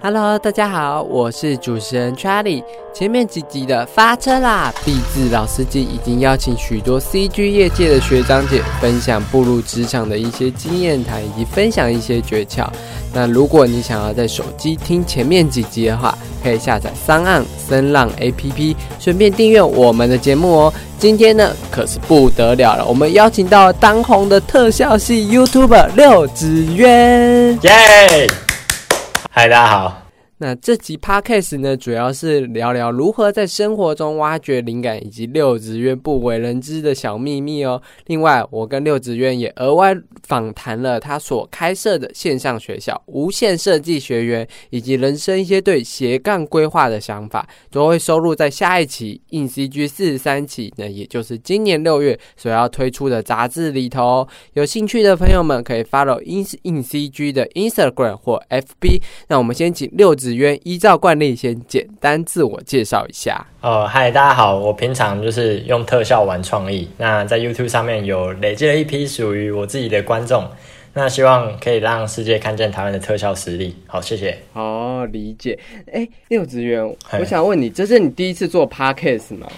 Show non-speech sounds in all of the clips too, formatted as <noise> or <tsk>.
Hello，大家好，我是主持人 Charlie。前面几集的发车啦，毕志老司机已经邀请许多 CG 业界的学长姐分享步入职场的一些经验谈，以及分享一些诀窍。那如果你想要在手机听前面几集的话，可以下载三岸声浪 APP，顺便订阅我们的节目哦。今天呢，可是不得了了，我们邀请到当红的特效系 YouTuber 六子渊，耶！嗨，大家好。那这集 podcast 呢，主要是聊聊如何在生活中挖掘灵感，以及六子渊不为人知的小秘密哦。另外，我跟六子渊也额外访谈了他所开设的线上学校无限设计学员，以及人生一些对斜杠规划的想法，都会收录在下一期硬 CG 四十三期，那也就是今年六月所要推出的杂志里头。有兴趣的朋友们可以 follow 硬硬 CG 的 Instagram 或 FB。那我们先请六子。子渊依照惯例，先简单自我介绍一下。呃，嗨，大家好，我平常就是用特效玩创意。那在 YouTube 上面有累积了一批属于我自己的观众。那希望可以让世界看见台湾的特效实力。好，谢谢。哦，理解。哎，六子渊，我想问你，这是你第一次做 Podcast 吗？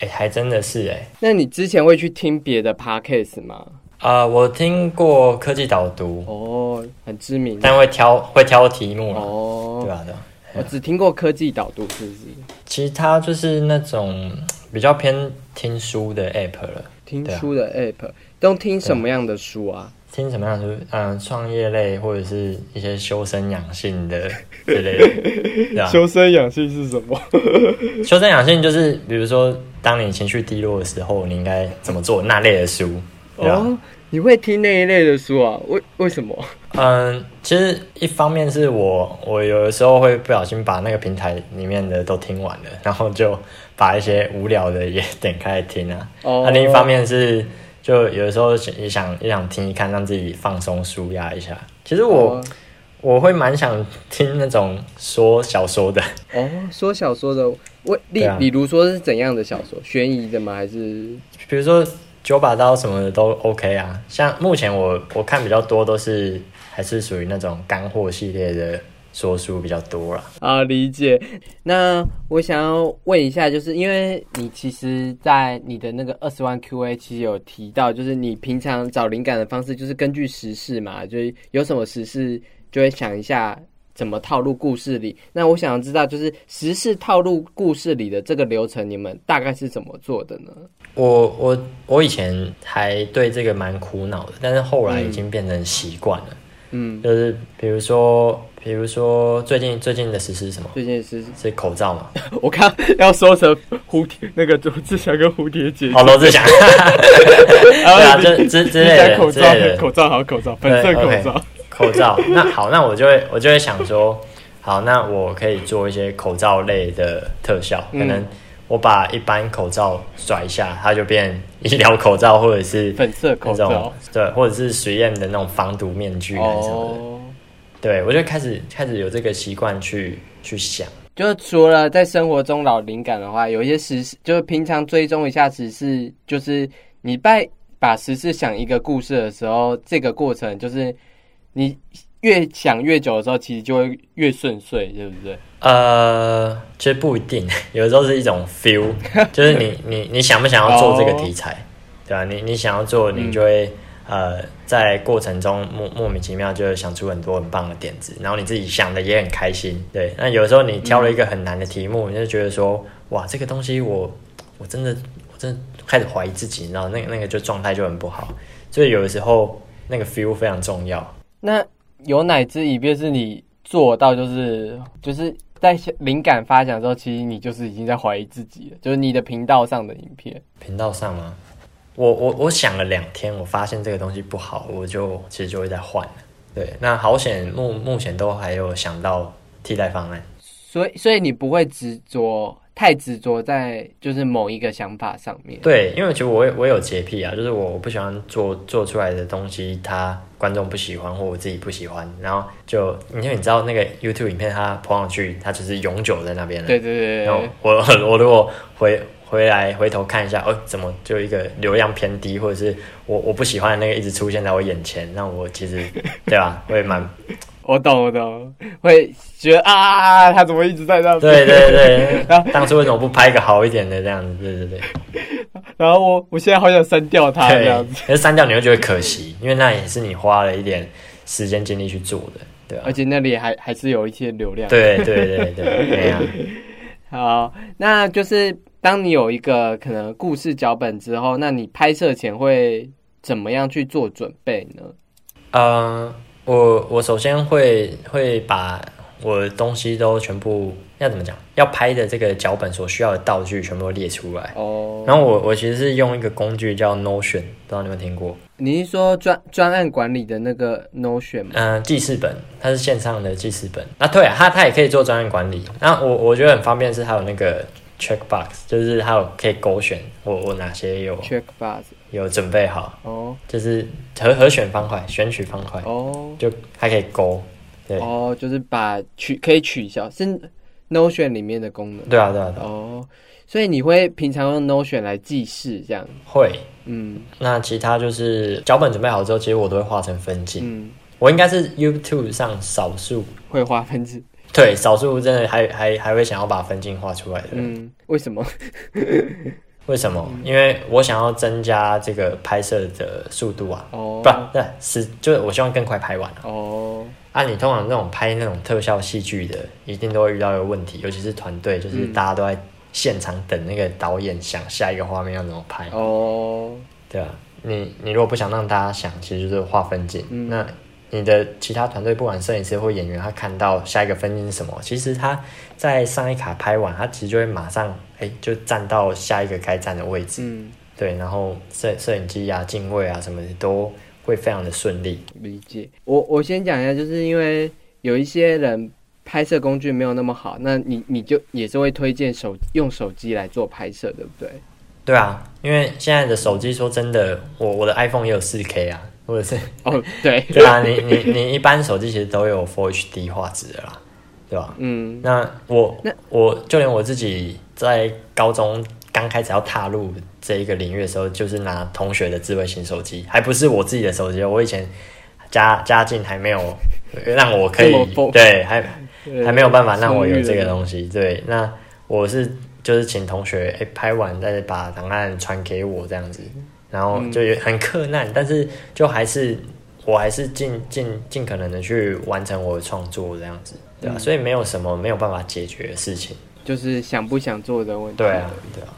哎，还真的是哎。那你之前会去听别的 Podcast 吗？啊，我听过科技导读哦，很知名，但会挑会挑题目哦，对吧？对我只听过科技导读，是不是？其他就是那种 <tsk> 比较偏听书的 app 了。听书的 app 都听什么样的书啊？听什么样的书？嗯，创业类或者是一些修身养性的 <laughs> 之类的，对吧？修身养性是什么？<laughs> 修身养性就是比如说，当你情绪低落的时候，你应该怎么做？那类的书。哦，你会听那一类的书啊？为为什么？嗯，其实一方面是我，我有的时候会不小心把那个平台里面的都听完了，然后就把一些无聊的也点开听啊。哦。那另一方面是，就有的时候也想也想听一看，让自己放松舒压一下。其实我我会蛮想听那种说小说的。哦，说小说的，为例，比如说是怎样的小说？悬疑的吗？还是比如说？九把刀什么的都 OK 啊，像目前我我看比较多都是还是属于那种干货系列的说书比较多了啊，理解。那我想要问一下，就是因为你其实，在你的那个二十万 QA 其实有提到，就是你平常找灵感的方式就是根据时事嘛，就是有什么时事就会想一下。怎么套路故事里？那我想知道，就是实事套路故事里的这个流程，你们大概是怎么做的呢？我我我以前还对这个蛮苦恼的，但是后来已经变成习惯了。嗯，就是比如说，比如说最近最近的实施是什么？最近是是口罩嘛？<laughs> 我看要说成蝴蝶，那个罗志祥跟蝴蝶结。好，罗志祥。<laughs> 对啊，就之之类的，口罩，口罩好，口罩，粉色口罩。口罩，<laughs> 那好，那我就会我就会想说，好，那我可以做一些口罩类的特效，可能我把一般口罩甩一下，它就变医疗口罩，或者是粉色口罩，对，或者是实验的那种防毒面具什么的。对，我就开始开始有这个习惯去去想，就除了在生活中老灵感的话，有一些时事，就是平常追踪一下时事，就是你在把时事想一个故事的时候，这个过程就是。你越想越久的时候，其实就会越顺遂，对不对？呃，其实不一定，<laughs> 有的时候是一种 feel，<laughs> 就是你你你想不想要做这个题材，对吧？你你想要做，你就会呃，在过程中莫莫名其妙就会想出很多很棒的点子，然后你自己想的也很开心，对。那有时候你挑了一个很难的题目，你就觉得说，哇，这个东西我我真的我真的开始怀疑自己，然后那个那个就状态就很不好，所以有的时候那个 feel 非常重要。那有哪支影片是你做到，就是就是在灵感发想之后，其实你就是已经在怀疑自己了。就是你的频道上的影片，频道上吗？我我我想了两天，我发现这个东西不好，我就其实就会在换了。对，那好险，目目前都还有想到替代方案。所以所以你不会执着。太执着在就是某一个想法上面。对，因为其实我我有洁癖啊，就是我不喜欢做做出来的东西，他观众不喜欢或我自己不喜欢，然后就因为你知道那个 YouTube 影片它播上去，它就是永久在那边了。对对对。然后我我如果回回来回头看一下，哦，怎么就一个流量偏低，或者是我我不喜欢的那个一直出现在我眼前，那我其实对吧，会蛮我懂我懂，会觉得啊，他怎么一直在那边？对对对，<laughs> 然后当初为什么不拍一个好一点的这样子？对对对，然后我我现在好想删掉它这样子，，可是删掉你会觉得可惜，因为那也是你花了一点时间精力去做的，对啊而，且那里还还是有一些流量。对对对对 <laughs> 对啊，好，那就是当你有一个可能故事脚本之后，那你拍摄前会怎么样去做准备呢？呃，我我首先会会把我的东西都全部要怎么讲，要拍的这个脚本所需要的道具全部都列出来。哦，然后我我其实是用一个工具叫 Notion，不知道你有没有听过？你是说专专案管理的那个 Notion 吗？嗯、记事本，它是线上的记事本。啊，对啊，它它也可以做专案管理。那我我觉得很方便，是它有那个 checkbox，就是它有可以勾选我我哪些有 Check box 有准备好，哦。就是和和选方块、选取方块，哦。就它可以勾。对。哦，就是把取可以取消是 Notion 里面的功能。对啊，对啊，对啊，哦，所以你会平常用 Notion 来记事这样？会。嗯。那其他就是脚本准备好之后，其实我都会画成分镜。嗯，我应该是 YouTube 上少数，会画分字对，少数真的还还还会想要把分镜画出来的人。嗯，为什么？<laughs> 为什么？因为我想要增加这个拍摄的速度啊，哦不，对，是就是我希望更快拍完啊。哦啊，你通常那种拍那种特效戏剧的，一定都会遇到一个问题，尤其是团队，就是嗯大家都在现场等那个导演想下一个画面要怎么拍，哦，对啊，你你如果不想让大家想，其实就是画分镜。嗯那你的其他团队，不管摄影师或演员，他看到下一个分镜是什么，其实他在上一卡拍完，他其实就会马上哎、就站到下一个该站的位置。嗯，对，然后摄摄影机啊、镜位啊什么的都会非常的顺利。理解。我我先讲一下，就是因为有一些人拍摄工具没有那么好，那你你就也是会推荐手用手机来做拍摄，对不对？对啊，因为现在的手机说真的，我我的 iPhone 也有 4K 啊，或者是哦，对，<laughs> 对啊，你你你一般手机其实都有 Full HD 画质的啦，对吧？嗯那我那我就连我自己在高中刚开始要踏入这一个领域的时候，就是拿同学的智慧型手机，还不是我自己的手机哦。我以前家家境还没有让我可以对，还还没有办法让我有这个东西。对，那我是就是请同学哎、拍完再把档案传给我这样子，然后嗯就有很困难，但是就还是我还是尽尽尽可能的去完成我的创作这样子，对吧、嗯所以没有什么没有办法解决的事情。就是想不想做的问题。对啊，对啊，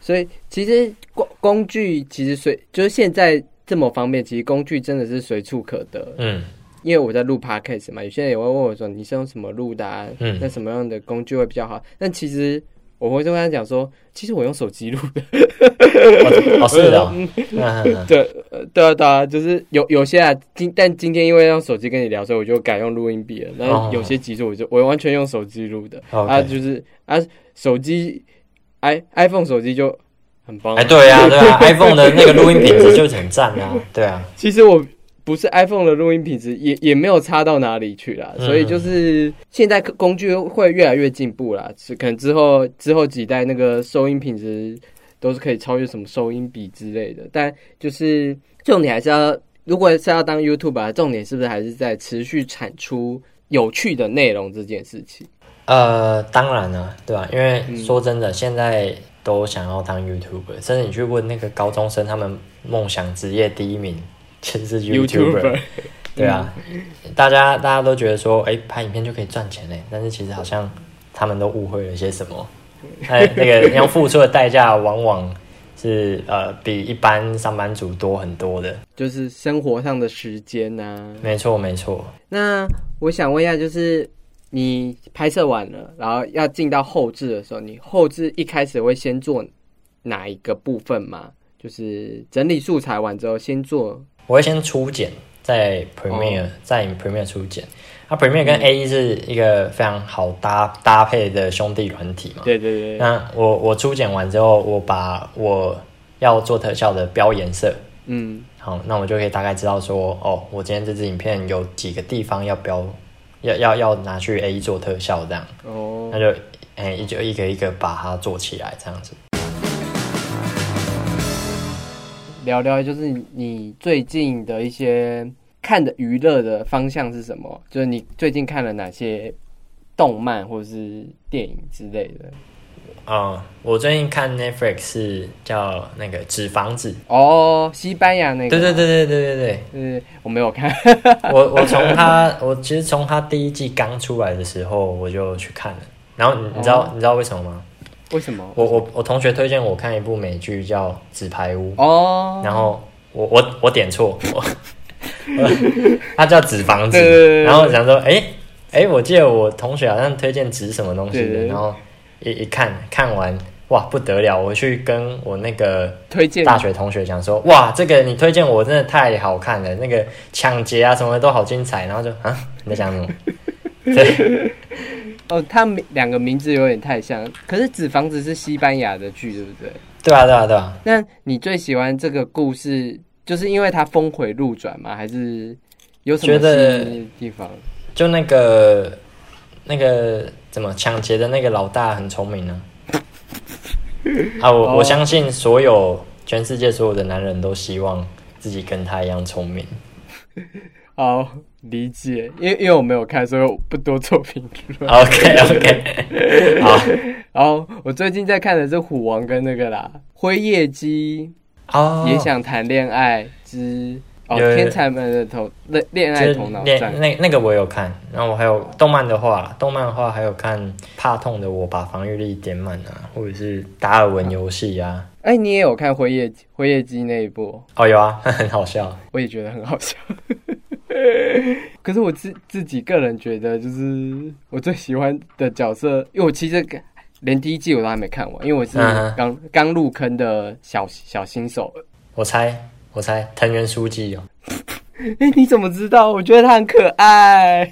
所以其实工工具其实随就是现在这么方便，其实工具真的是随处可得。嗯，因为我在录 podcast 嘛，有些人也会问我说你是用什么录的、啊？嗯那什么样的工具会比较好？但其实我会跟他讲说，其实我用手机录的。哦哦是的 <laughs> 对，呃对啊，对啊，就是有有些啊，今但今天因为用手机跟你聊，所以我就改用录音笔了。然后哦有些集数我就我完全用手机录的。啊，就是啊，手机 i iPhone 手机就很棒。哎，对啊，对啊，<laughs> iPhone 的那个录音品质就很赞啊，对啊，其实我不是 iPhone 的录音品质也也没有差到哪里去啦，嗯。所以就是现在工具会越来越进步啦，是可能之后之后几代那个收音品质都是可以超越什么收音笔之类的，但就是重点还是要，如果是要当 YouTube 啊，重点是不是还是在持续产出有趣的内容这件事情？呃，当然了，对吧、因为嗯。说真的，现在都想要当 YouTuber，甚至你去问那个高中生，他们梦想职业第一名就是 YouTuber。<laughs> 对啊，大家大家都觉得说，哎、拍影片就可以赚钱嘞，但是其实好像他们都误会了些什么。哎，那个要付出的代价往往是呃比一般上班族多很多的。就是生活上的时间呐、没错，没错。那我想问一下，就是你拍摄完了，然后要进到后置的时候，你后置一开始会先做哪一个部分吗？就是整理素材完之后，先做我会先初剪，在 Premiere，、在 Premiere 初剪。那 Premiere 跟 A E 是一个非常好搭搭配的兄弟软体嘛。对对对，那我我初剪完之后，我把我要做特效的标颜色，嗯好，那我就可以大概知道说，哦，我今天这支影片有几个地方要标，要要要拿去 A E 做特效这样，哦那，就哎、一就一个一个把它做起来这样子。聊聊就是你最近的一些看的娱乐的方向是什么？就是你最近看了哪些动漫或者是电影之类的？哦，我最近看 Netflix 是叫那个《纸房子》。哦，西班牙那个。对对对对对对对。嗯，我没有看。<laughs> 我我从他，我其实从他第一季刚出来的时候我就去看了。然后你你知道你知道为什么吗？为什么？我我我同学推荐我看一部美剧叫《纸牌屋》。哦。然后我我我点错，<laughs> 他叫《纸房子》。然后想说，哎哎，我记得我同学好像推荐纸什么东西的，然后。一一看看完哇不得了！我去跟我那个推荐大学同学讲说，哇，这个你推荐我真的太好看了，那个抢劫啊什么都好精彩。然后就啊，你在讲什么？<laughs> 对，哦，他们两个名字有点太像，可是《纸房子》是西班牙的剧，对不对？对啊，对啊，对啊。那你最喜欢这个故事，就是因为它峰回路转吗？还是有什么地方？就那个那个。怎么抢劫的那个老大很聪明呢？啊，我 <laughs> 我相信所有全世界所有的男人都希望自己跟他一样聪明。<laughs> 好理解，因为因为我没有看，所以我不多做评论。OK OK，<laughs> 好。然后我最近在看的是《虎王》跟那个啦，《灰夜姬》哦，也想谈恋爱之。哦，天才们的头恋恋爱头脑战，那那个我有看，然后我还有动漫的话，动漫的话还有看怕痛的我把防御力点满啊，或者是达尔文游戏啊。哎，你也有看灰夜灰夜姬那一部？哦，有啊，很好笑，我也觉得很好笑。<laughs> 可是我自自己个人觉得，就是我最喜欢的角色，因为我其实连第一季我都还没看完，因为我是刚刚入坑的小小新手。我猜。我猜藤原书记哦，<laughs> 哎，你怎么知道？我觉得他很可爱。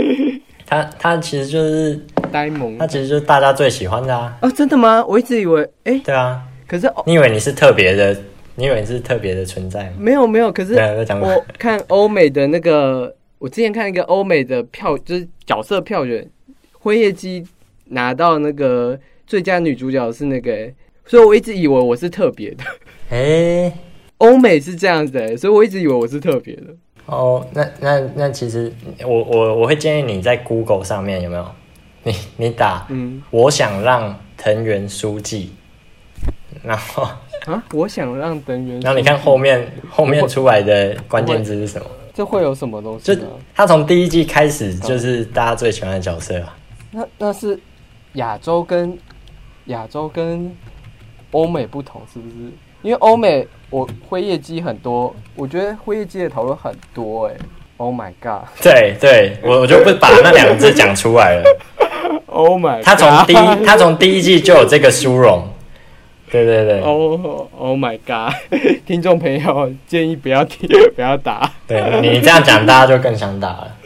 <laughs> 他他其实就是呆萌，他其实就是大家最喜欢的啊。哦，真的吗？我一直以为，哎，对啊。可是你以为你是特别的？你以为你是特别的存在吗？没有没有。可是我看欧美的那个，我之前看一个欧美的票，就是角色票选，辉夜姬拿到那个最佳女主角是那个，所以我一直以为我是特别的。哎。<laughs> 欧美是这样子的，所以我一直以为我是特别的。哦，那那那其实我我我会建议你在 Google 上面有没有？你你打嗯，我想让藤原书记，然后啊，我想让藤原，然后你看后面后面出来的关键字是什么？这会有什么东西？就他从第一季开始就是大家最喜欢的角色啊。那那是亚洲跟亚洲跟欧美不同，是不是？因为欧美。我灰夜姬很多，我觉得灰夜姬的讨论很多哎，Oh my god！<laughs> 对对，我我就不把那两个字讲出来了。<laughs> Oh my！God 他从第一他从第一季就有这个殊荣。对对对。Oh Oh my god！<laughs> 听众朋友建议不要听，<laughs> 不要打。对你这样讲，大家就更想打了。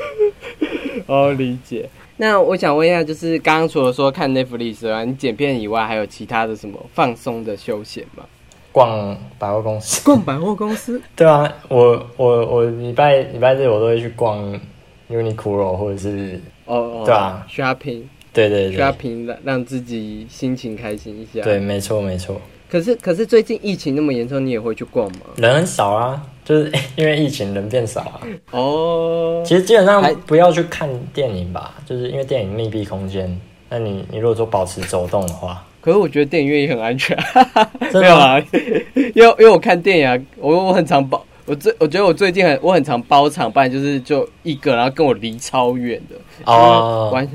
<laughs> 哦，理解。那我想问一下，就是刚刚除了说看 Netflix 啊，你剪片以外，还有其他的什么放松的休闲吗？逛百货公司，逛百货公司，对啊，我我我礼拜礼拜日我都会去逛 Uniqlo 或者是哦，对啊，shopping，对对对，shopping 让让自己心情开心一下，对，没错没错。可是可是最近疫情那么严重，你也会去逛吗？人很少啊，就是 <laughs> 因为疫情人变少啊。哦，其实基本上不要去看电影吧，就是因为电影密闭空间，那你你如果说保持走动的话。可是我觉得电影院也很安全，<laughs> 没有啊，<laughs> 因为因为我看电影啊，我我很常包，我最我觉得我最近很我很常包场，不然就是就一个，然后跟我离超远的哦，完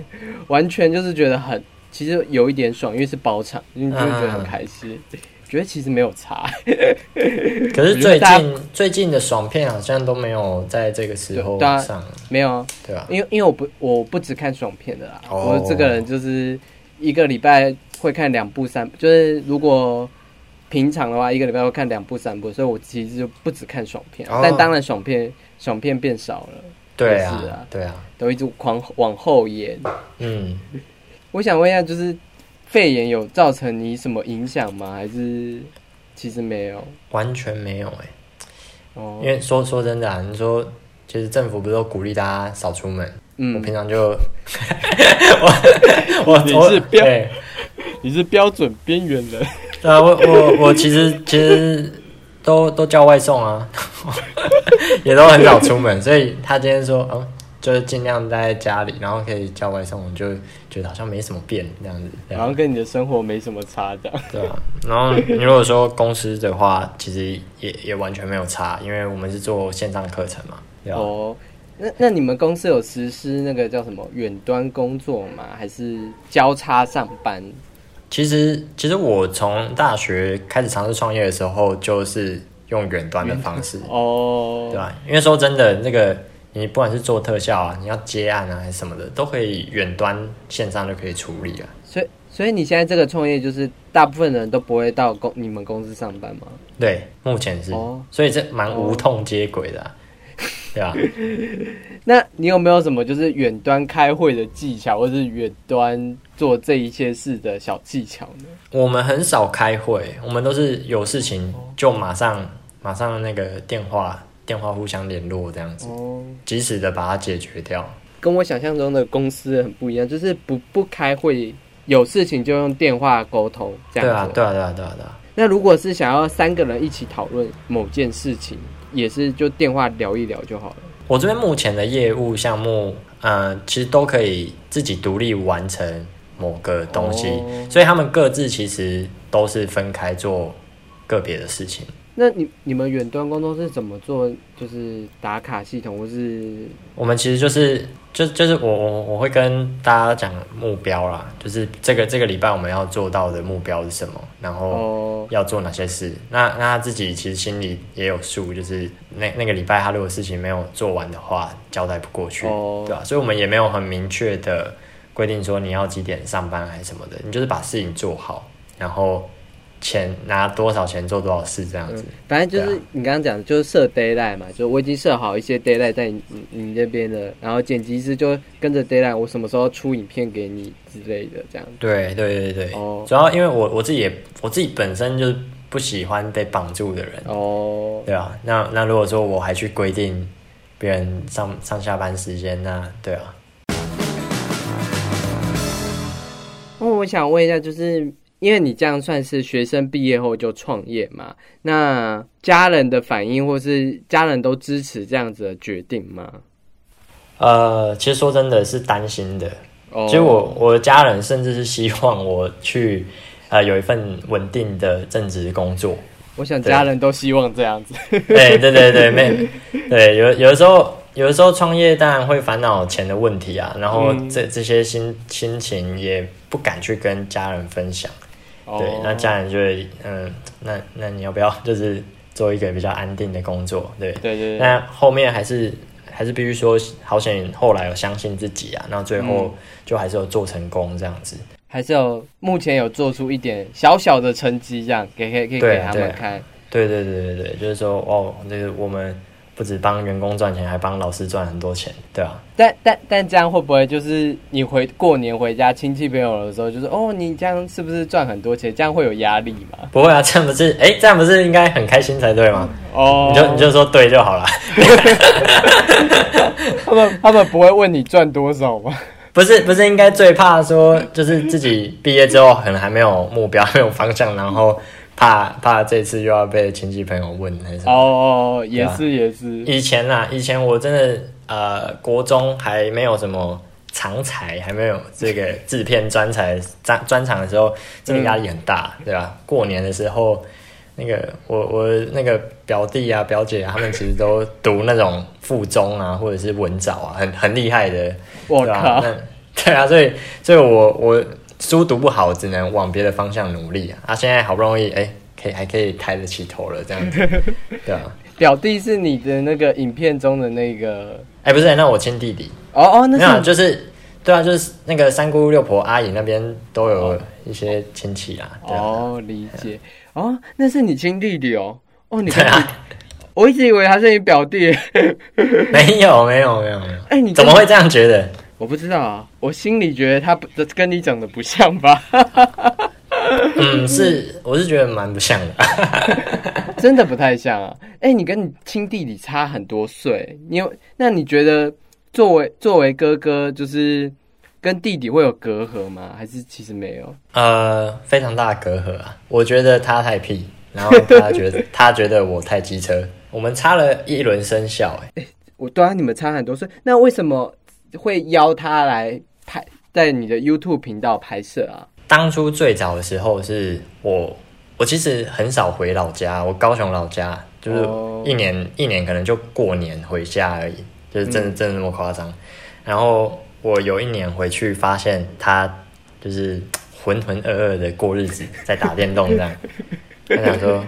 完全就是觉得很，其实有一点爽，因为是包场，因为就觉得很开心，觉得其实没有差。<laughs> 可是最近最近的爽片好像都没有在这个时候上，没有，对吧？因为因为我不我不只看爽片的啦，我这个人就是一个礼拜。会看两部三，就是如果平常的话，一个礼拜会看两部三部，所以我其实就不只看爽片，但当然爽片爽片变少了。对啊，对啊，都一直狂往后延。嗯，我想问一下，就是肺炎有造成你什么影响吗？还是其实没有？完全没有哎。哦，因为说说真的啊，你说其实政府不是都鼓励大家少出门？嗯，我平常就 <laughs> 我 <laughs> 我你是标你是标准边缘人。对啊，我我我其实其实都都叫外送啊，<laughs> 也都很少出门，所以他今天说，哦，就是尽量待在家里，然后可以叫外送，我就觉得好像没什么变这样子，然后跟你的生活没什么差的。对啊，然后你如果说公司的话，其实也也完全没有差，因为我们是做线上课程嘛。哦，那那你们公司有实施那个叫什么远端工作吗？还是交叉上班？其实，其实我从大学开始尝试创业的时候，就是用远端的方式哦，对吧？因为说真的，那个你不管是做特效啊，你要接案啊，还是什么的，都可以远端线上就可以处理了。所以，所以你现在这个创业，就是大部分人都不会到公你们公司上班吗？对，目前是，所以这蛮无痛接轨的。对啊，那你有没有什么就是远端开会的技巧，或是远端做这一些事的小技巧呢？我们很少开会，我们都是有事情就马上马上那个电话电话互相联络这样子，及时的把它解决掉。跟我想象中的公司很不一样，就是不不开会，有事情就用电话沟通这样子。对啊，对啊，对啊，对啊，对啊。那如果是想要三个人一起讨论某件事情？也是就电话聊一聊就好了。我这边目前的业务项目，嗯，其实都可以自己独立完成某个东西，所以他们各自其实都是分开做个别的事情。那你你们远端工作是怎么做？就是打卡系统，或是我们其实就是就就是我我我会跟大家讲目标啦，就是这个这个礼拜我们要做到的目标是什么，然后要做哪些事。那那他自己其实心里也有数，就是那那个礼拜他如果事情没有做完的话，交代不过去，对吧？所以我们也没有很明确的规定说你要几点上班还是什么的，你就是把事情做好，然后。钱拿多少钱做多少事这样子，反正就是你刚刚讲的，就是设 d a y l i g h t 嘛，就我已经设好一些 d a y l i g h t 在你你这边的，然后剪辑师就跟着 d a y l i g h t 我什么时候出影片给你之类的这样。对对对对，哦，主要因为我我自己也我自己本身就是不喜欢被绑住的人哦，对啊，那那如果说我还去规定别人上上下班时间，那对啊。那我想问一下，就是。因为你这样算是学生毕业后就创业嘛，那家人的反应或是家人都支持这样子的决定吗？呃，其实说真的是担心的。其实我我的家人甚至是希望我去 <laughs> 呃有一份稳定的正职工作。我想家人都希望这样子。对对对对，没对有有的时候有的时候创业当然会烦恼钱的问题啊，然后这这些心心情也不敢去跟家人分享。对，那家人就会，嗯，那那你要不要就是做一个比较安定的工作？对，对对。那后面还是还是必须说，好险后来有相信自己啊，那最后就还是有做成功这样子，还是有目前有做出一点小小的成绩，这样给可以可以给他们看。对对对对对，就是说哦，那个我们。不止帮员工赚钱，还帮老师赚很多钱，对啊。但但但这样会不会就是你回过年回家亲戚朋友的时候，就是哦，你这样是不是赚很多钱？这样会有压力吗？不会啊，这样不是哎，这样不是应该很开心才对吗？哦，你就你就说对就好了。<laughs> 他们他们不会问你赚多少吗？不 <laughs> 是不是，应该最怕说就是自己毕业之后可能还没有目标、没有方向，然后。怕怕这次又要被亲戚朋友问还是？哦，也是也是。以前呐，以前我真的呃，国中还没有什么长才，还没有这个制片专才专专场的时候，真的压力很大，对吧？过年的时候，那个我我那个表弟啊表姐啊，他们其实都读那种附中啊，或者是文藻啊，很很厉害的。我靠！对啊，所以所以我我。书读不好，只能往别的方向努力啊！他现在好不容易，哎，可以还可以抬得起头了，这样子，<laughs> 对啊。表弟是你的那个影片中的那个，哎，不是，那我亲弟弟。哦哦，那是就是，对啊，就是那个三姑六婆阿姨那边都有一些亲戚啊。哦，理解。哦，那是你亲弟弟哦。哦，你 <laughs> 看，我一直以为他是你表弟。<laughs> 没有，没有，没有，没有。哎，你怎么会这样觉得？我不知道啊，我心里觉得他跟你长得不像吧？<laughs> 嗯，是，<laughs> 我是觉得蛮不像的，<laughs> 真的不太像啊。哎，你跟你亲弟弟差很多岁，你有那你觉得作为作为哥哥，就是跟弟弟会有隔阂吗？还是其实没有？呃，非常大的隔阂啊。我觉得他太屁，然后他觉得他觉得我太机车，我们差了一轮生肖，哎，我对啊，你们差很多岁，那为什么会邀他来拍在你的 YouTube 频道拍摄啊？当初最早的时候是我，我其实很少回老家，我高雄老家就是一年一年可能就过年回家而已，就是真的真的那么夸张。然后我有一年回去，发现他就是浑浑噩噩的过日子，在打电动这样。<laughs> 他想说，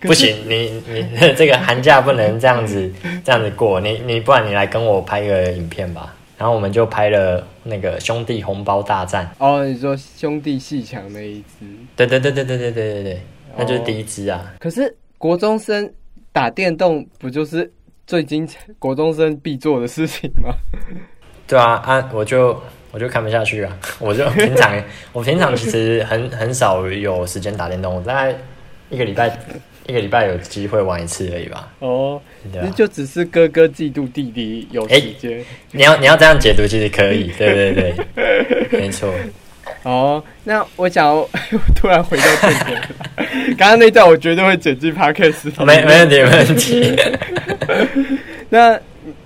不行，你你 <laughs> 这个寒假不能这样子这样子过，你你不然你来跟我拍个影片吧。然后我们就拍了那个兄弟红包大战。哦，你说兄弟戏强那一只？对对对对对对对对对，那就是第一只啊。可是国中生打电动不就是最精彩国中生必做的事情吗？对啊，啊，我就我就看不下去啊！<laughs> 我就平常我平常其实很很少有时间打电动，我大概一个礼拜一个礼拜有机会玩一次而已吧。哦，那就只是哥哥嫉妒弟弟有时间。你要你要这样解读，其实可以，<laughs> 对对对，没错。哦，那我想 <laughs> 突然回到正点，<laughs> 刚刚那段我绝对会剪进 podcast，没没问题，没问题。那。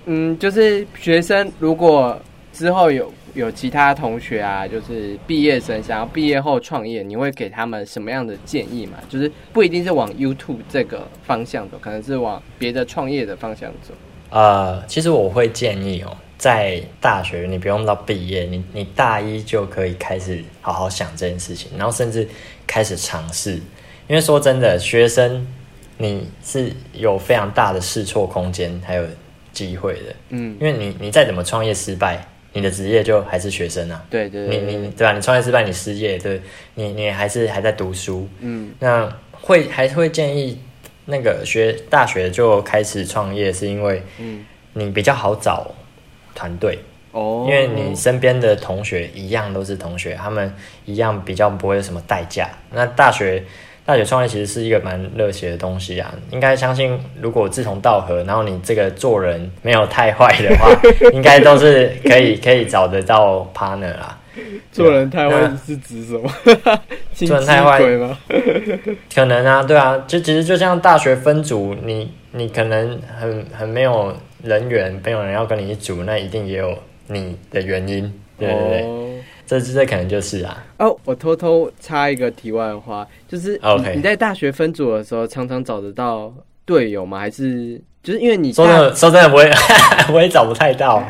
嗯，就是学生如果之后有有其他同学啊，就是毕业生想要毕业后创业，你会给他们什么样的建议嘛？就是不一定是往 YouTube 这个方向走，可能是往别的创业的方向走。呃，其实我会建议哦，在大学你不用到毕业，你你大一就可以开始好好想这件事情，然后甚至开始尝试。因为说真的，学生你是有非常大的试错空间，还有。机会的，嗯，因为你你再怎么创业失败，你的职业就还是学生啊。对对，你你对吧？你创业失败，你失业，对，你你还是还在读书，嗯，那会还是会建议那个学大学就开始创业，是因为，嗯，你比较好找团队哦，因为你身边的同学一样都是同学，他们一样比较不会有什么代价。那大学。大学创业其实是一个蛮热血的东西啊，应该相信如果志同道合，然后你这个做人没有太坏的话，<laughs> 应该都是可以可以找得到 partner 啦。做人太坏是指什么？做人太坏吗？可能啊，对啊，就其实就像大学分组，你你可能很很没有人缘，没有人要跟你一组，那一定也有你的原因，对对对。这这可能就是啊哦，我偷偷插一个题外话，就是你在大学分组的时候，常常找得到队友吗？还是就是因为你说真的说真的，我也 <laughs> 我也找不太到，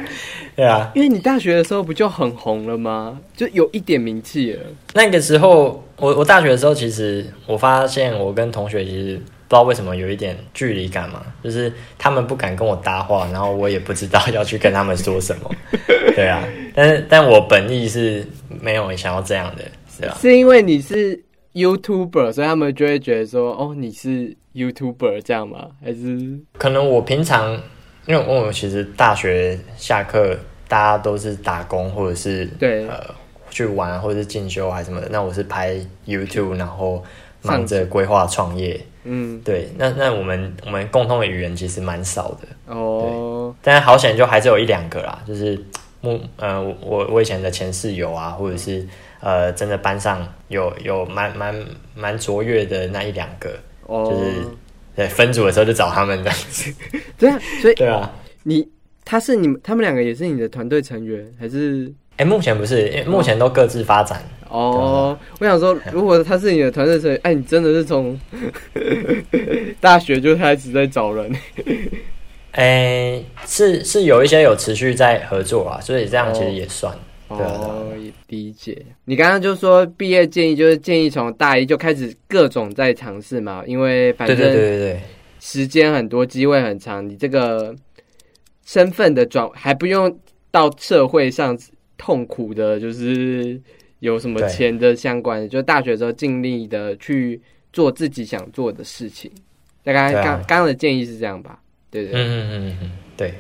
对啊，因为你大学的时候不就很红了吗？就有一点名气了。那个时候，我我大学的时候，其实我发现我跟同学其实。不知道为什么有一点距离感嘛，就是他们不敢跟我搭话，然后我也不知道要去跟他们说什么。<laughs> 对啊，但是但我本意是没有想要这样的，是吧？是因为你是 YouTuber，所以他们就会觉得说，哦，你是 YouTuber 这样吗？还是可能我平常，因为我其实大学下课大家都是打工或者是对呃去玩或者是进修还是什么的，那我是拍 YouTube，然后忙着规划创业。嗯，对，那那我们我们共同的语言其实蛮少的哦，但是好险就还是有一两个啦，就是目呃我我以前的前室友啊，或者是呃真的班上有有蛮蛮蛮卓越的那一两个，就是对分组的时候就找他们这样子，<laughs> 对啊，所以对啊，你他是你们他们两个也是你的团队成员还是？哎，目前不是，因为目前都各自发展。哦，我想说，如果他是你的团队成员，<laughs> 哎，你真的是从 <laughs> 大学就开始在找人。<laughs> 哎，是是有一些有持续在合作啊，所以这样其实也算。哦，理解。你刚刚就说毕业建议就是建议从大一就开始各种在尝试嘛，因为反正对对对对，时间很多，机会很长，你这个身份的转还不用到社会上。痛苦的，就是有什么钱的相关的，就大学时候尽力的去做自己想做的事情。大概刚刚刚的建议是这样吧？对对，嗯嗯嗯嗯，对。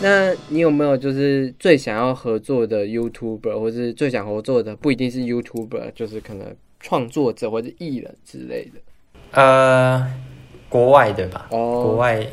那你有没有就是最想要合作的 YouTuber，或是最想合作的不一定是 YouTuber，就是可能创作者或者艺人之类的？呃，国外的吧，哦，国外。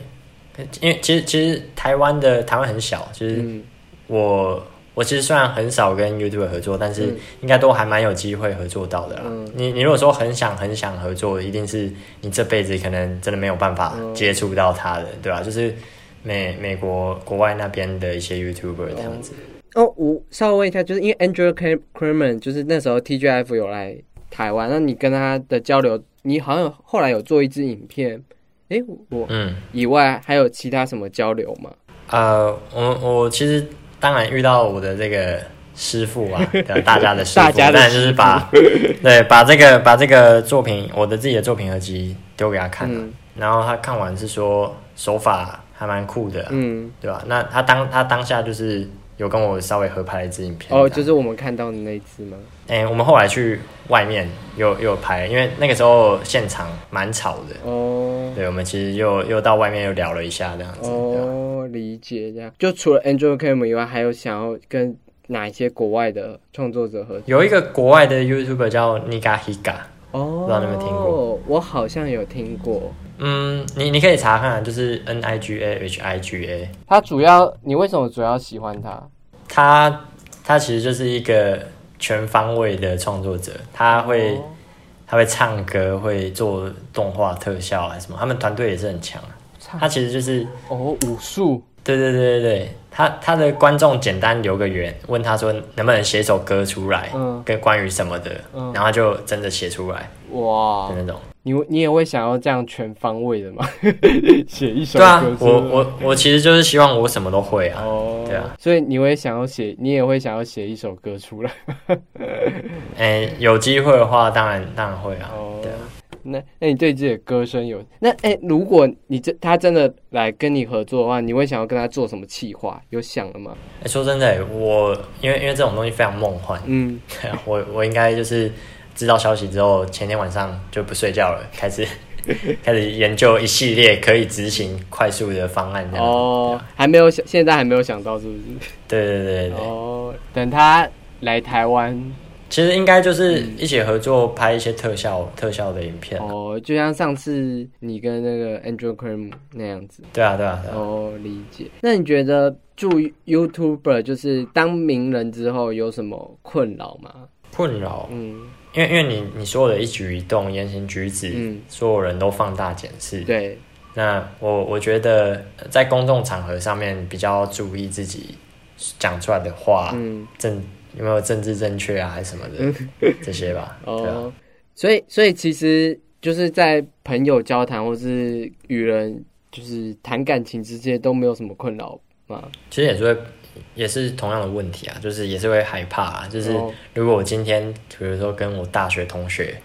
因为其实其实台湾的台湾很小，其实我我我其实虽然很少跟 YouTube 合作，但是嗯应该都还蛮有机会合作到的啦。嗯你你如果说很想很想合作，一定是你这辈子可能真的没有办法嗯接触到他的，对吧、就是美美国国外那边的一些 YouTuber 这样子。哦，我稍微问一下，就是因为 Andrew Kremer 就是那时候 TGF 有来台湾，那你跟他的交流，你好像后来有做一支影片，诶，我嗯，以外还有其他什么交流吗？呃，我我其实当然遇到我的这个师傅啊，<laughs> 大家的师傅，当然就是把对把这个把这个作品，我的自己的作品合集丢给他看、啊。嗯。然后他看完是说手法还蛮酷的啊、嗯，对吧？那他当他当下就是有跟我稍微合拍了一支影片，哦，就是我们看到的那一次吗？哎、我们后来去外面又又拍，因为那个时候现场蛮吵的，哦对，我们其实又又到外面又聊了一下这样子，哦，理解这样。就除了 Andrew Kremer 以外，还有想要跟哪一些国外的创作者合作？有一个国外的 YouTuber 叫 Niga Higa，哦，不知道你有没有听过？我好像有听过。嗯，你你可以查看，就是 N I G A H I G A，他主要，你为什么主要喜欢他？他他其实就是一个全方位的创作者，他会、哦。他会唱歌，会做动画特效啊什么，他们团队也是很强他其实就是哦，武术。对对对对。对，他他的观众简单留个言，问他说能不能写一首歌出来，嗯。跟关于什么的，嗯。然后他就真的写出来哇。的，那种。你你也会想要这样全方位的吗？<laughs> 写一首对啊歌，我我我其实就是希望我什么都会啊。哦，对啊，所以你会想要写，你也会想要写一首歌出来 <laughs> 哎、有机会的话，当然当然会啊。哦对啊。那那你对自己的歌声有那哎、如果你真他真的来跟你合作的话，你会想要跟他做什么企划？有想了吗？哎说真的，我因为因为这种东西非常梦幻，嗯，<laughs> 我我应该就是知道消息之后，前天晚上就不睡觉了，开始 <laughs> 开始研究一系列可以执行快速的方案。哦，还没有想，现在还没有想到是不是？对对对对对，哦，等他来台湾，其实应该就是一起合作拍一些特效特效的影片。哦，就像上次你跟那个 Andrew Cream 那样子。对啊对啊对啊。哦，理解。那你觉得做 YouTuber 就是当名人之后有什么困扰吗？困扰，嗯，因为因为你你所有的一举一动、言行举止，嗯所有人都放大检视。对，那我我觉得呃在公众场合上面比较注意自己讲出来的话，嗯，政有没有政治正确啊，还是什么的 <laughs> 这些吧。<laughs> 哦，所以所以其实就是在朋友交谈或是与人就是谈感情之间都没有什么困扰吗？其实也是会也是同样的问题啊，就是也是会害怕啊。就是哦如果我今天比如说跟我大学同学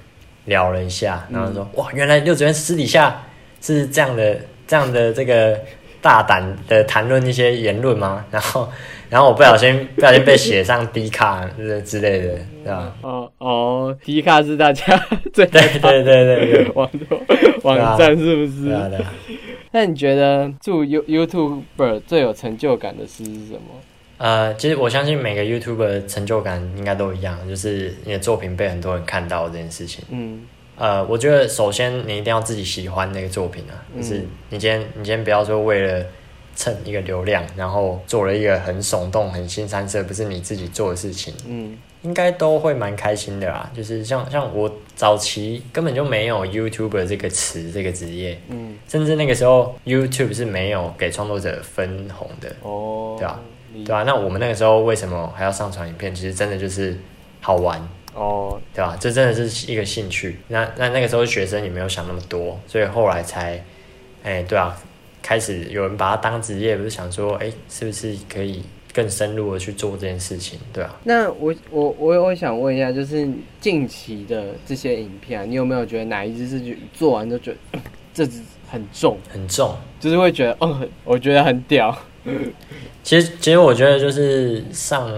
聊了一下，然后嗯说、哇，原来六子园私底下是这样的这样的这个大胆的谈论一些言论吗？<laughs> 然后然后我不小心不小心被写上低卡之之类的，对吧？哦哦，迪卡是大家 <laughs> 最对对对对对，网网站是不是？对啊对啊。那你觉得做 You YouTuber 最有成就感的事是什么？呃，其实我相信每个 YouTuber 的成就感应该都一样，就是你的作品被很多人看到这件事情。嗯呃，我觉得首先你一定要自己喜欢那个作品啊，嗯就是你今天你今天不要说为了蹭一个流量，然后做了一个很耸动、很新三色，不是你自己做的事情，嗯应该都会蛮开心的啦。就是像像我早期根本就没有 YouTuber 这个词这个职业，嗯，甚至那个时候 YouTube 是没有给创作者分红的，哦，对啊理对啊，那我们那个时候为什么还要上传影片？其实真的就是好玩，哦，对吧？这真的是一个兴趣。那那那个时候学生也没有想那么多，所以后来才，哎、对啊，开始有人把它当职业，不是想说，哎、是不是可以更深入的去做这件事情，对啊？那我我我我想问一下，就是近期的这些影片、啊，你有没有觉得哪一支是就做完就觉得嗯 <clears throat> 这支很重，很重。就是会觉得哦，很我觉得很屌，<laughs> 其实其实我觉得就是上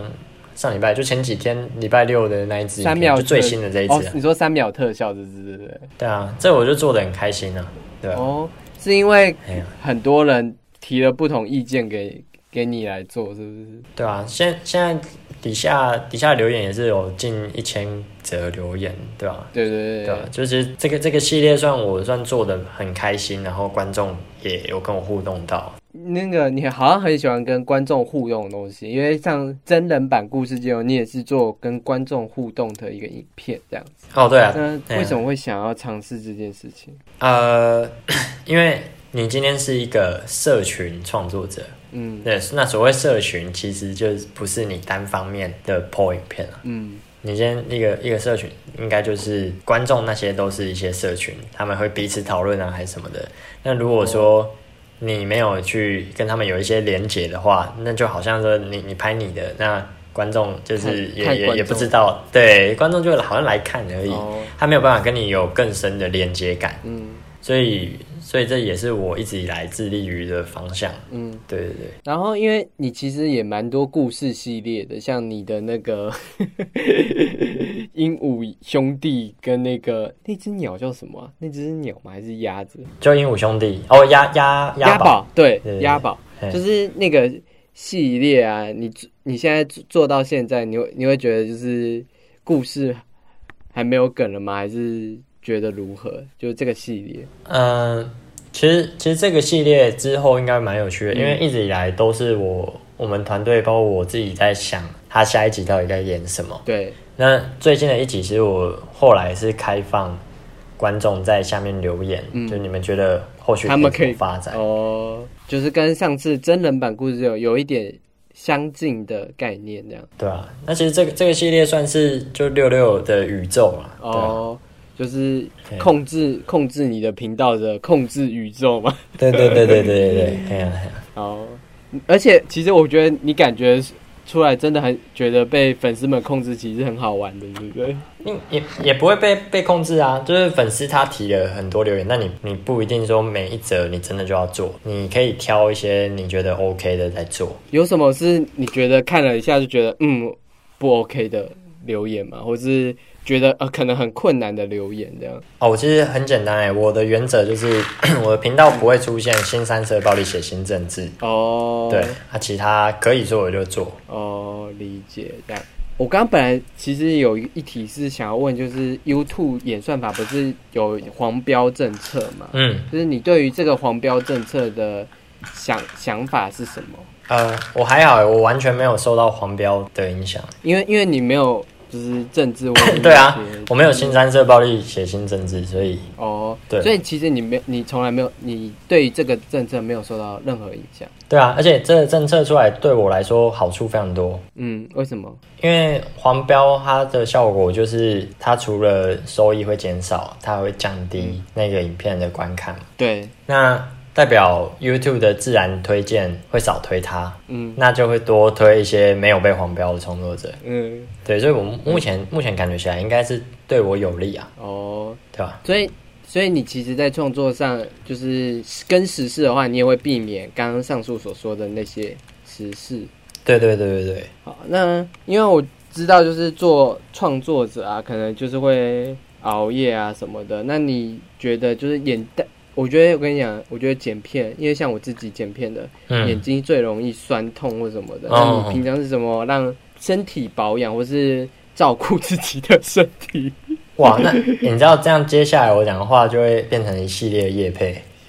上礼拜就前几天礼拜六的那一支，三秒就最新的这一支、你说三秒特效这支对不对？对啊，这我就做的很开心啊，对啊，哦，是因为。很多人提了不同意见给给你来做，是不是？对啊，现现在底下底下留言也是有近一千则留言，对吧、对对对对啊，就是这个这个系列算我算做的很开心，然后观众也有跟我互动到。那个你好像很喜欢跟观众互动的东西，因为像真人版故事节目，你也是做跟观众互动的一个影片这样子。哦，对啊，那为什么会想要尝试这件事情？呃，因为你今天是一个社群创作者，嗯对，那所谓社群，其实就是不是你单方面的 po 影片啊。嗯你今天一个一个社群，应该就是观众那些都是一些社群，他们会彼此讨论啊，还是什么的。那如果说你没有去跟他们有一些连接的话，那就好像说你你拍你的，那观众就是也也也不知道，对，观众就好像来看而已，哦。他没有办法跟你有更深的连接感。嗯。所以，所以这也是我一直以来致力于的方向。嗯。对对对，然后，因为你其实也蛮多故事系列的，像你的那个 <laughs> 鹦鹉兄弟跟那个那只鸟叫什么啊、那只是鸟吗？还是鸭子？就鹦鹉兄弟哦，鸭鸭鸭，宝，对鸭宝就是那个系列啊。你你现在做做到现在，你会你会觉得就是故事还没有梗了吗？还是觉得如何？就是这个系列，嗯，其实其实这个系列之后应该蛮有趣的，因为一直以来都是我我们团队包括我自己在想，他下一集到底该演什么。对，那最近的一集，其实我后来是开放观众在下面留言，嗯就你们觉得后续他们可以发展？哦，就是跟上次真人版故事有有一点相近的概念，这样。对啊，那其实这个这个系列算是就六六的宇宙啊，哦，就是控制控制你的频道的控制宇宙嘛。对对对对对对对，哎呀哎呀，哦，而且其实我觉得你感觉出来，真的很觉得被粉丝们控制，其实很好玩的，对不对？也也也不会被被控制啊，就是粉丝他提了很多留言，那你你不一定说每一则你真的就要做，你可以挑一些你觉得 OK 的再做。有什么是你觉得看了一下就觉得嗯不 OK 的留言吗？或是觉得呃可能很困难的留言这样？哦，我其实很简单哎，我的原则就是 <clears throat> 我的频道不会出现新三色暴力血腥政治，哦，对，啊，其他可以做我就做。哦，理解这样。我刚刚本来其实有一题是想要问，就是 YouTube 演算法不是有黄标政策嘛？嗯，就是你对于这个黄标政策的想想法是什么？呃，我还好欸，我完全没有受到黄标的影响。因为因为你没有就是政治 <laughs> 问题对啊，我没有新三色暴力血腥政治，所以哦，对所以其实你没你从来没有你对于这个政策没有受到任何影响。对啊，而且这个政策出来对我来说好处非常多。嗯，为什么？因为黄标它的效果就是，它除了收益会减少，它还会降低那个影片的观看。对，那代表 YouTube 的自然推荐会少推它，嗯那就会多推一些没有被黄标的创作者。嗯，对，所以我目前目前感觉起来应该是对我有利啊，哦，对吧？所以所以你其实，在创作上就是跟时事的话，你也会避免刚刚上述所说的那些时事。对对对对对，好，那因为我知道，就是做创作者啊，可能就是会熬夜啊什么的。那你觉得就是眼袋？我觉得我跟你讲，我觉得剪片，因为像我自己剪片的，眼嗯，睛最容易酸痛或什么的。哦那你平常是怎么让身体保养，或是照顾自己的身体？<laughs> 哇，那你知道这样接下来我讲的话就会变成一系列夜配，<laughs>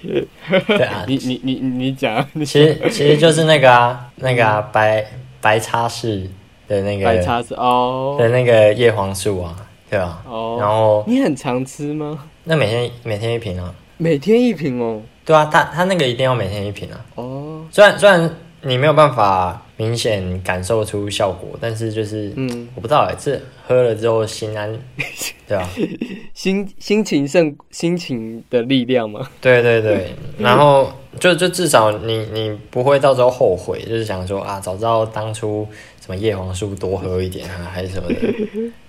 对啊，你你你你讲，其实其实就是那个啊，那个啊，白白擦式的那个白叉子哦的那个叶黄素啊，对吧？然哦，后你很常吃吗？那每天每天一瓶啊，每天一瓶哦。对啊，他他那个一定要每天一瓶啊。哦，虽然虽然你没有办法明显感受出效果，但是就是嗯，我不知道哎、这喝了之后心安，<laughs> 对吧？心心情胜心情的力量嘛？对对对，<laughs> 然后就就至少你你不会到时候后悔，就是想说啊，早知道当初什么叶黄素多喝一点啊，还是什么的，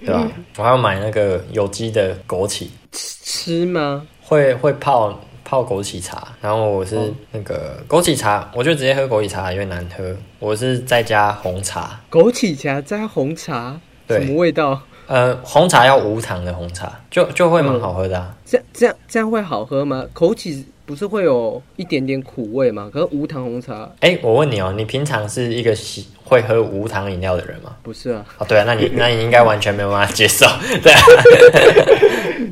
对吧？<laughs> 我还要买那个有机的枸杞，吃吗？会会泡泡枸杞茶，然后我是哦那个枸杞茶，我就直接喝枸杞茶，因为难喝，我是再加红茶，枸杞茶加红茶，对什么味道？呃，红茶要无糖的红茶，就就会蛮好喝的啊。这样这样这样会好喝吗？枸杞不是会有一点点苦味吗？可是无糖红茶哎、我问你哦，你平常是一个喜会喝无糖饮料的人吗？不是啊？哦，对啊，那你那你应该完全没有办法接受，<laughs> 对啊，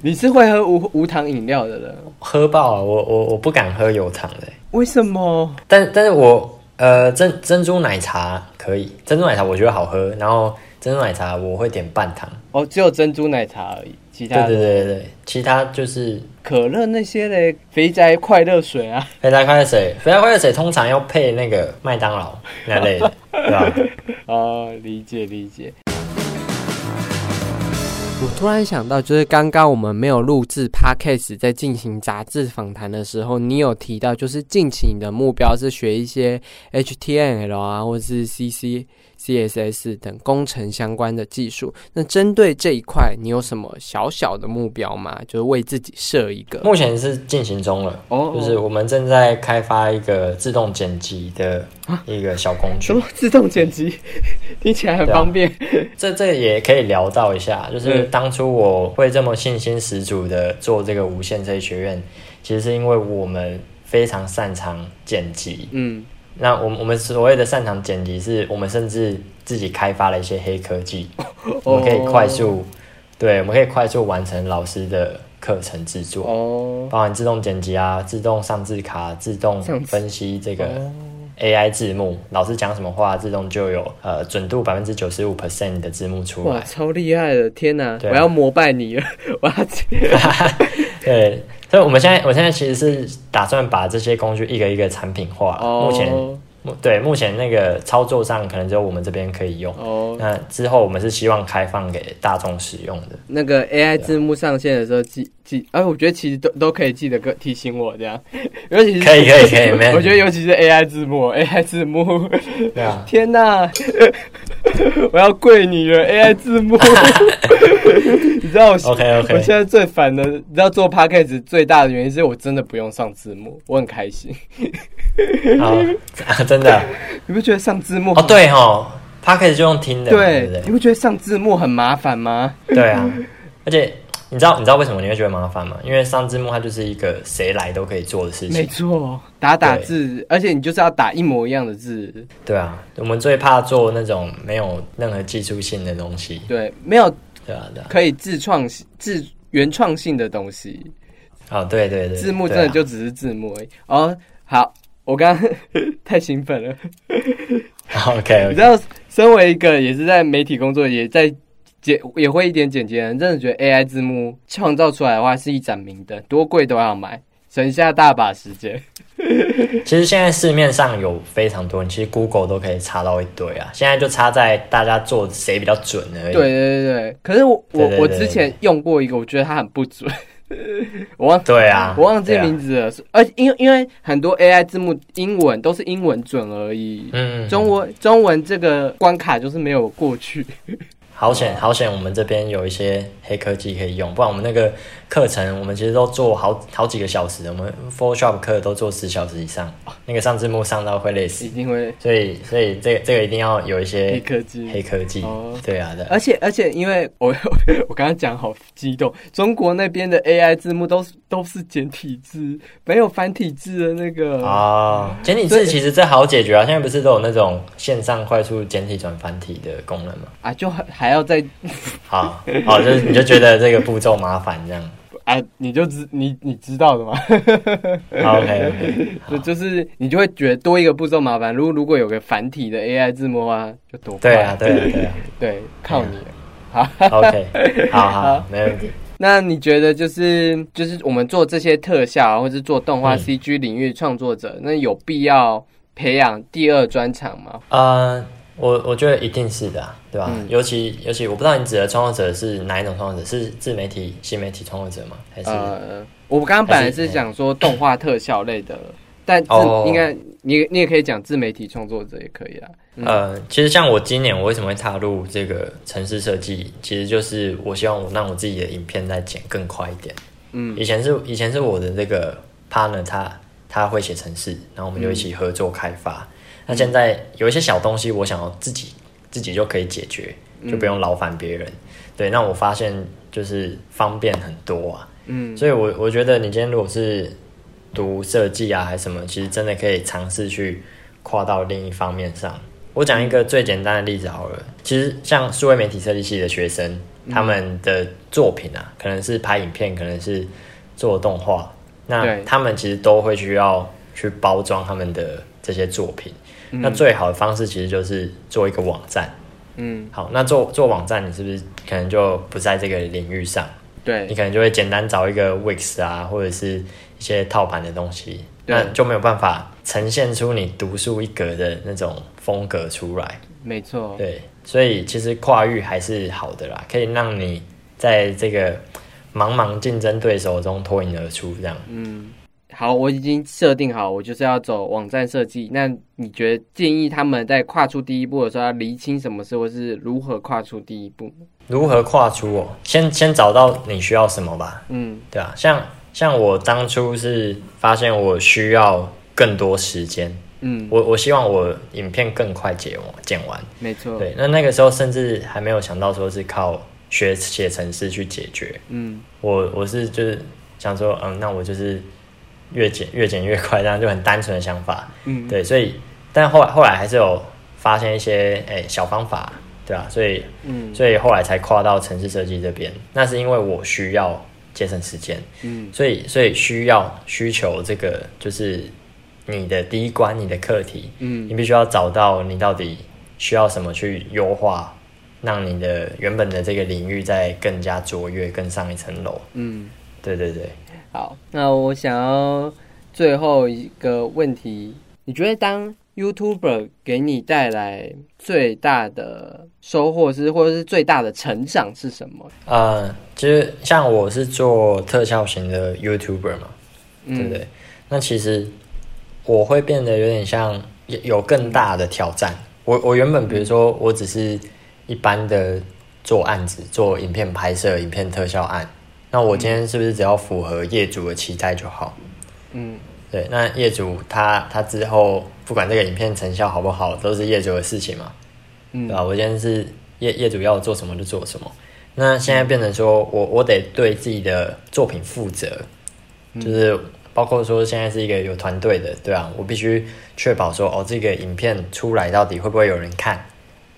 你是会喝无无糖饮料的人？喝爆啊！我我我不敢喝有糖的，为什么？但但是我呃珍珍珠奶茶可以，珍珠奶茶我觉得好喝，然后珍珠奶茶我会点半糖。哦，只有珍珠奶茶而已，其他对对对对对，其他就是可乐那些嘞，肥宅快乐水啊。肥宅快乐水，肥宅快乐水通常要配那个麦当劳那类的，<laughs> 对吧？哦，理解理解。我突然想到，就是刚刚我们没有录制 podcast，在进行杂志访谈的时候，你有提到，就是近期你的目标是学一些 HTML 啊，或是 CC、CSS 等工程相关的技术。那针对这一块，你有什么小小的目标吗？就是为自己设一个。目前是进行中了，哦就是我们正在开发一个自动剪辑的一个小工具什。么自动剪辑，<laughs> 听起来很方便。这这也可以聊到一下，就是嗯当初我会这么信心十足的做这个无线这一学院，其实是因为我们非常擅长剪辑。嗯，那我们我们所谓的擅长剪辑，是我们甚至自己开发了一些黑科技，<laughs> 我们可以快速，对，我们可以快速完成老师的课程制作，哦。包含自动剪辑啊、自动上字卡、自动分析这个哦 AI 字幕，老师讲什么话，自动就有呃准度百分之九十五 percent 的字幕出来哇，超厉害的！天哪，啊我要膜拜你了！<laughs> 我要 <laughs> 对，所以我们现在我现在其实是打算把这些工具一个一个产品化。哦目前目对目前那个操作上可能只有我们这边可以用。哦，那之后我们是希望开放给大众使用的。那个 AI 字幕上线的时候记记，哎、我觉得其实都都可以记得个提醒我这样，尤其是可以可以可以我觉得尤其是 AI 字幕，AI 字幕，对啊，<laughs> 天哪，<laughs> 我要跪你了，AI 字幕，<laughs> 你知道我 OK OK 我现在最烦的，你知道做 Podcast 最大的原因是我真的不用上字幕，我很开心。好，啊真的 <laughs> 你不觉得上字幕哦，对哦 p o d c a s t 就用听的对不对你？不觉得上字幕很麻烦吗？对啊，而且你知道你知道为什么你会觉得麻烦吗？因为上字幕它就是一个谁来都可以做的事情没。错，打打字，而且你就是要打一模一样的字，对啊，我们最怕做那种没有任何技术性的东西。对，没有对啊，对啊。可以自创自原创性的东西，哦，对对对，字幕真的就只是字幕而已。哦，好，我刚刚 <laughs> 太兴奋了，<laughs> OK 你知。道，身为一个也是在媒体工作，也在剪也会一点简洁人，真的觉得 AI 字幕创造出来的话是一盏明灯，多贵都要买，省下大把时间。<laughs> 其实现在市面上有非常多，你其实 Google 都可以查到一堆啊。现在就差在大家做谁比较准而已。对对对对，可是我我我之前用过一个，我觉得它很不准，<laughs> 我忘对啊，我忘记名字了，是而且因为因为很多 AI 字幕英文都是英文准而已，嗯，中文中文这个关卡就是没有过去。好险好险，我们这边有一些黑科技可以用，不然我们那个课程我们其实都做好好几个小时，我们 Photoshop 课都做十小时以上，那个上字幕上到会累死一。定会所以所以这个这个一定要有一些黑科技。黑科技哦，对啊对啊。而且而且，因为我 <laughs> 我刚刚讲好激动，中国那边的 AI 字幕都是都是简体字，没有繁体字的那个。哦，简体字其实这好解决啊，现在不是都有那种线上快速简体转繁体的功能吗？啊，就很还还要再好，好，就是你就觉得这个步骤麻烦这样。啊，<laughs> 你就知你你知道的嘛，<laughs> OK OK，<laughs> 就就是你就会觉得多一个步骤麻烦。如果如果有个繁体的 AI 字幕啊，就多快对啊对啊对啊对，靠你了。好，，OK，好好好，没问题。那你觉得就是就是我们做这些特效啊或者做动画嗯 CG 领域创作者，那有必要培养第二专长吗？呃，我我觉得一定是的啊、对吧？嗯尤其尤其我不知道你指的创作者是哪一种创作者，是自媒体、新媒体创作者吗？还是、呃，我刚刚本来是想说动画特效类的，但自哦应该你你也可以讲自媒体创作者也可以啊。嗯呃，其实像我今年我为什么会踏入这个城市设计，其实就是我希望我让我自己的影片再剪更快一点。嗯以前是以前是我的这个 partner，他他会写城市，然后我们就一起合作开发。那现在有一些小东西，我想要自己自己就可以解决，就不用劳烦别人。对，那我发现就是方便很多啊。嗯所以我我觉得你今天如果是读设计啊还是什么，其实真的可以尝试去跨到另一方面上。我讲一个最简单的例子好了，其实像数位媒体设计系的学生，他们的作品啊，可能是拍影片，可能是做动画，那他们其实都会需要去包装他们的这些作品。那最好的方式其实就是做一个网站。嗯，好，那做做网站，你是不是可能就不在这个领域上？对你，可能就会简单找一个 Wix 啊，或者是一些套版的东西，那就没有办法呈现出你独树一格的那种风格出来。没错，对，所以其实跨域还是好的啦，可以让你在这个茫茫竞争对手中脱颖而出。这样，嗯，好，我已经设定好，我就是要走网站设计。那你觉得建议他们在跨出第一步的时候，要厘清什么事，或是如何跨出第一步？如何跨出哦？先先找到你需要什么吧。嗯对啊，像像我当初是发现我需要更多时间，嗯，我我希望我影片更快剪完剪完。没错，对，那那个时候甚至还没有想到说是靠学写程式去解决。嗯我我是就是想说，嗯，那我就是越减越减越快，这样就很单纯的想法。嗯，对，所以但后来后来还是有发现一些诶、小方法，对啊，所以嗯所以后来才跨到城市设计这边。那是因为我需要节省时间，嗯所以所以需要需求这个就是你的第一关，你的课题，嗯你必须要找到你到底需要什么去优化，让你的原本的这个领域再更加卓越，更上一层楼。嗯。对对对，好，那我想要最后一个问题，你觉得当 YouTuber 给你带来最大的收获是，或者是最大的成长是什么？呃，其实像我是做特效型的 YouTuber 嘛，对不对？那其实我会变得有点像有有更大的挑战。我我原本比如说我只是一般的做案子，做影片拍摄、影片特效案，那我今天是不是只要符合业主的期待就好？嗯。对，那业主他他之后不管这个影片成效好不好，都是业主的事情嘛，嗯。对吧？我今天是业业主要我做什么就做什么。那现在变成说我我得对自己的作品负责，就是包括说现在是一个有团队的，对啊，我必须确保说哦这个影片出来到底会不会有人看，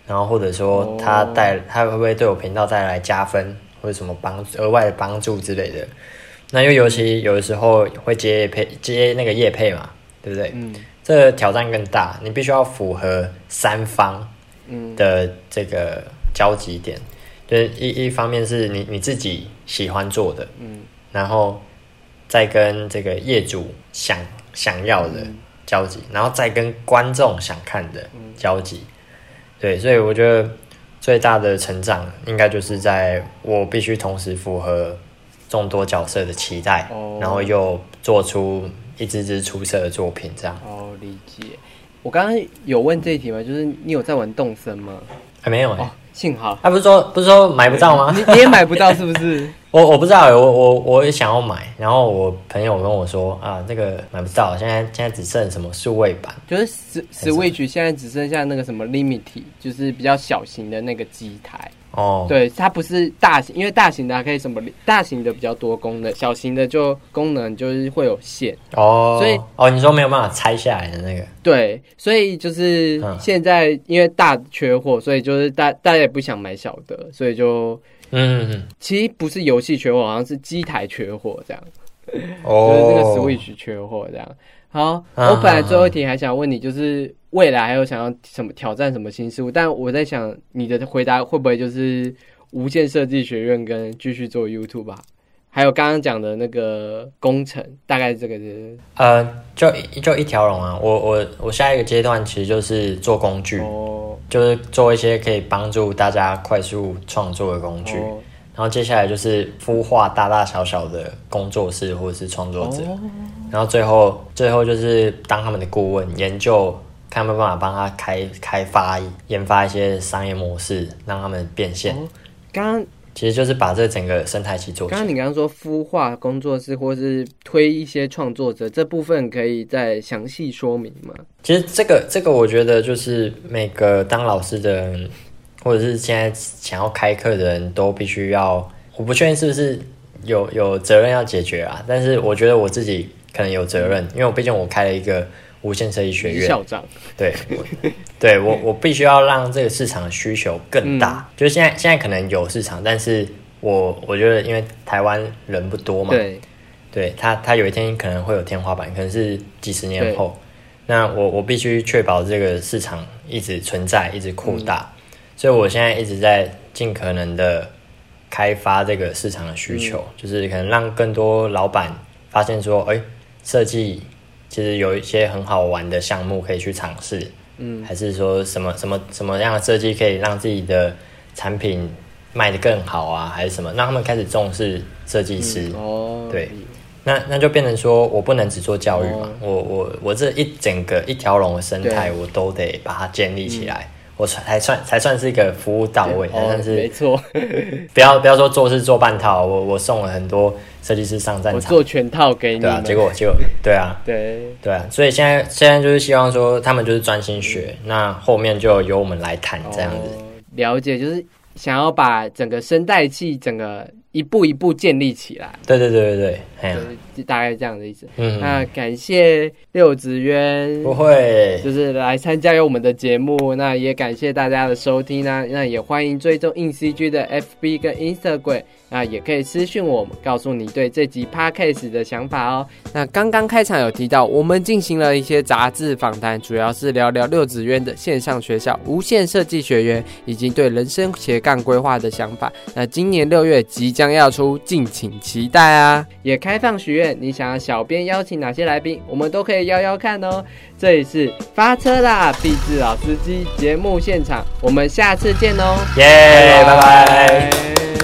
然后或者说他哦。带他会不会对我频道带来加分或者什么帮额外的帮助之类的。那又尤其有的时候会接配接那个业配嘛，对不对？嗯这个挑战更大，你必须要符合三方嗯的这个交集点，就是一一方面是你你自己喜欢做的，嗯然后再跟这个业主想想要的交集，然后再跟观众想看的交集。对，所以我觉得最大的成长应该就是在我必须同时符合众多角色的期待，哦然后又做出一支支出色的作品，这样。哦，理解。我刚刚有问这一题吗？就是你有在玩动森吗？还没有哎、哦，幸好他不是说不是说买不到吗？你你也买不到是不是？<laughs> 我我不知道欸，我我我也想要买，然后我朋友跟我说啊，那个买不到，现在现在只剩什么数位版。就是 S Switch 现在只剩下那个什么 Limity，就是比较小型的那个机台。哦，对，它不是大型，因为大型的还可以什么，大型的比较多功能，小型的就功能就是会有限。哦，所以哦，你说没有办法拆下来的那个，对，所以就是嗯。现在因为大缺货，所以就是大大家也不想买小的，所以就嗯，嗯其实不是游戏缺货，好像是机台缺货这样，嗯哦，就是这个 Switch 缺货这样。好，嗯我本来最后一题还想问你，就是未来还有想要什么挑战什么新事物，但我在想你的回答会不会就是无限设计学院跟继续做 YouTube 吧？还有刚刚讲的那个工程，大概这个是呃，就一就一条龙啊。我我我下一个阶段其实就是做工具，哦就是做一些可以帮助大家快速创作的工具。哦然后接下来就是孵化大大小小的工作室或者是创作者，哦然后最后最后就是当他们的顾问，研究看有没有办法帮他开开发研发一些商业模式，让他们变现。哦刚刚其实就是把这整个生态系做。刚刚你刚刚说孵化工作室或是推一些创作者这部分，可以再详细说明吗？其实这个这个，我觉得就是每个当老师的人，或者是现在想要开课的人都必须要，我不确定是不是有有责任要解决啊，但是我觉得我自己可能有责任，因为我毕竟我开了一个无线设计学院，校长，对，<laughs> 我对我我必须要让这个市场的需求更大，就是现在现在可能有市场，但是我我觉得因为台湾人不多嘛，对，对他他有一天可能会有天花板，可能是几十年后，那我我必须确保这个市场一直存在，一直扩大，所以我现在一直在尽可能的开发这个市场的需求，就是可能让更多老板发现说，哎，设计其实有一些很好玩的项目可以去尝试，嗯，还是说什么什么什么样的设计可以让自己的产品卖得更好啊，还是什么，让他们开始重视设计师，哦，对。那那就变成说我不能只做教育嘛，我我我这一整个一条龙的生态我都得把它建立起来，我才算才算是一个服务到位，但是没错，<laughs> 不要不要说做事做半套，我我送了很多设计师上战场，我做全套给你，对啊，结果结果对啊，<laughs> 对。对啊，所以现在现在就是希望说他们就是专心学，那后面就由我们来谈这样子，了解就是想要把整个声带器整个。一步一步建立起来。对对对对对，就是大概这样的意思。嗯，那感谢六子渊，不会，就是来参加我们的节目。那也感谢大家的收听呢。那也欢迎追踪硬 CG 的 FB 跟 Instagram。那也可以私讯我们，告诉你对这集 podcast 的想法哦。那刚刚开场有提到，我们进行了一些杂志访谈，主要是聊聊六子渊的线上学校无限设计学院，以及对人生斜杠规划的想法。那今年六月即将要出，敬请期待啊！也开放许愿，你想要小编邀请哪些来宾，我们都可以邀邀看哦。这里是发车啦，毕志老司机节目现场，我们下次见哦，耶，拜拜。